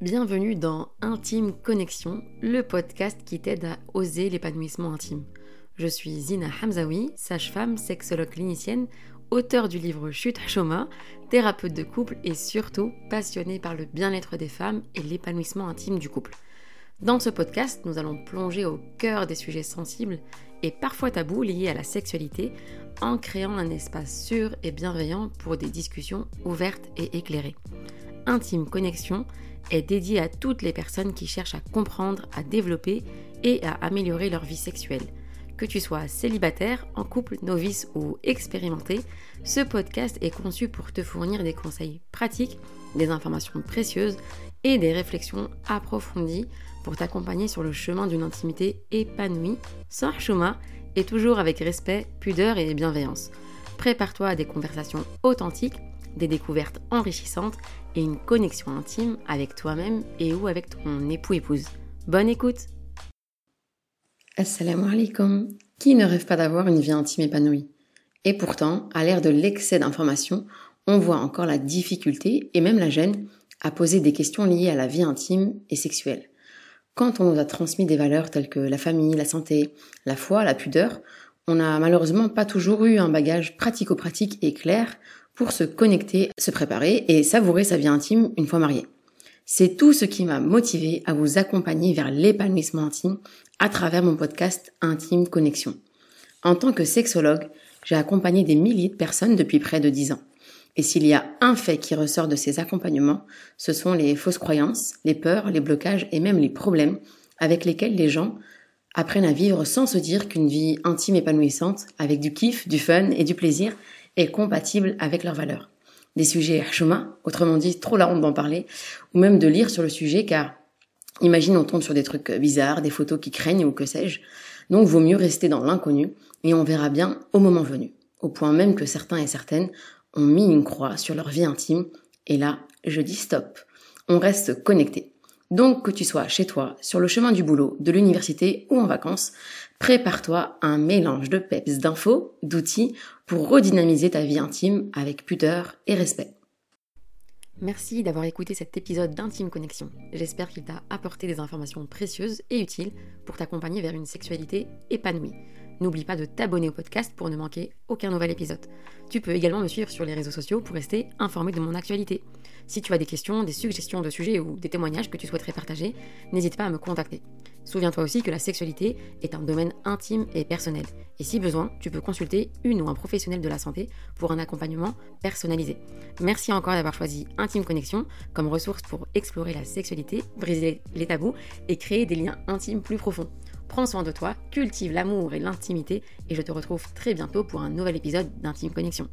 Bienvenue dans Intime Connexion, le podcast qui t'aide à oser l'épanouissement intime. Je suis Zina Hamzaoui, sage-femme, sexologue clinicienne, auteur du livre Chute Choma, thérapeute de couple et surtout passionnée par le bien-être des femmes et l'épanouissement intime du couple. Dans ce podcast, nous allons plonger au cœur des sujets sensibles et parfois tabous liés à la sexualité en créant un espace sûr et bienveillant pour des discussions ouvertes et éclairées. Intime Connexion est dédié à toutes les personnes qui cherchent à comprendre, à développer et à améliorer leur vie sexuelle. Que tu sois célibataire, en couple, novice ou expérimenté, ce podcast est conçu pour te fournir des conseils pratiques, des informations précieuses et des réflexions approfondies pour t'accompagner sur le chemin d'une intimité épanouie, sans chouma et toujours avec respect, pudeur et bienveillance. Prépare-toi à des conversations authentiques, des découvertes enrichissantes et une connexion intime avec toi-même et ou avec ton époux-épouse. Bonne écoute Assalamu alaikum Qui ne rêve pas d'avoir une vie intime épanouie? Et pourtant, à l'ère de l'excès d'informations, on voit encore la difficulté et même la gêne à poser des questions liées à la vie intime et sexuelle. Quand on nous a transmis des valeurs telles que la famille, la santé, la foi, la pudeur, on n'a malheureusement pas toujours eu un bagage pratico-pratique et clair pour se connecter, se préparer et savourer sa vie intime une fois marié. C'est tout ce qui m'a motivé à vous accompagner vers l'épanouissement intime à travers mon podcast Intime Connexion. En tant que sexologue, j'ai accompagné des milliers de personnes depuis près de dix ans. Et s'il y a un fait qui ressort de ces accompagnements, ce sont les fausses croyances, les peurs, les blocages et même les problèmes avec lesquels les gens apprennent à vivre sans se dire qu'une vie intime épanouissante, avec du kiff, du fun et du plaisir, est compatible avec leurs valeurs. Des sujets chemin, autrement dit trop la honte d'en parler, ou même de lire sur le sujet car imagine on tombe sur des trucs bizarres, des photos qui craignent ou que sais-je. Donc vaut mieux rester dans l'inconnu et on verra bien au moment venu. Au point même que certains et certaines ont mis une croix sur leur vie intime et là, je dis stop. On reste connecté. Donc que tu sois chez toi, sur le chemin du boulot, de l'université ou en vacances, prépare-toi un mélange de peps, d'infos, d'outils pour redynamiser ta vie intime avec pudeur et respect. Merci d'avoir écouté cet épisode d'Intime Connexion. J'espère qu'il t'a apporté des informations précieuses et utiles pour t'accompagner vers une sexualité épanouie. N'oublie pas de t'abonner au podcast pour ne manquer aucun nouvel épisode. Tu peux également me suivre sur les réseaux sociaux pour rester informé de mon actualité. Si tu as des questions, des suggestions de sujets ou des témoignages que tu souhaiterais partager, n'hésite pas à me contacter. Souviens-toi aussi que la sexualité est un domaine intime et personnel. Et si besoin, tu peux consulter une ou un professionnel de la santé pour un accompagnement personnalisé. Merci encore d'avoir choisi Intime Connexion comme ressource pour explorer la sexualité, briser les tabous et créer des liens intimes plus profonds. Prends soin de toi, cultive l'amour et l'intimité et je te retrouve très bientôt pour un nouvel épisode d'Intime Connexion.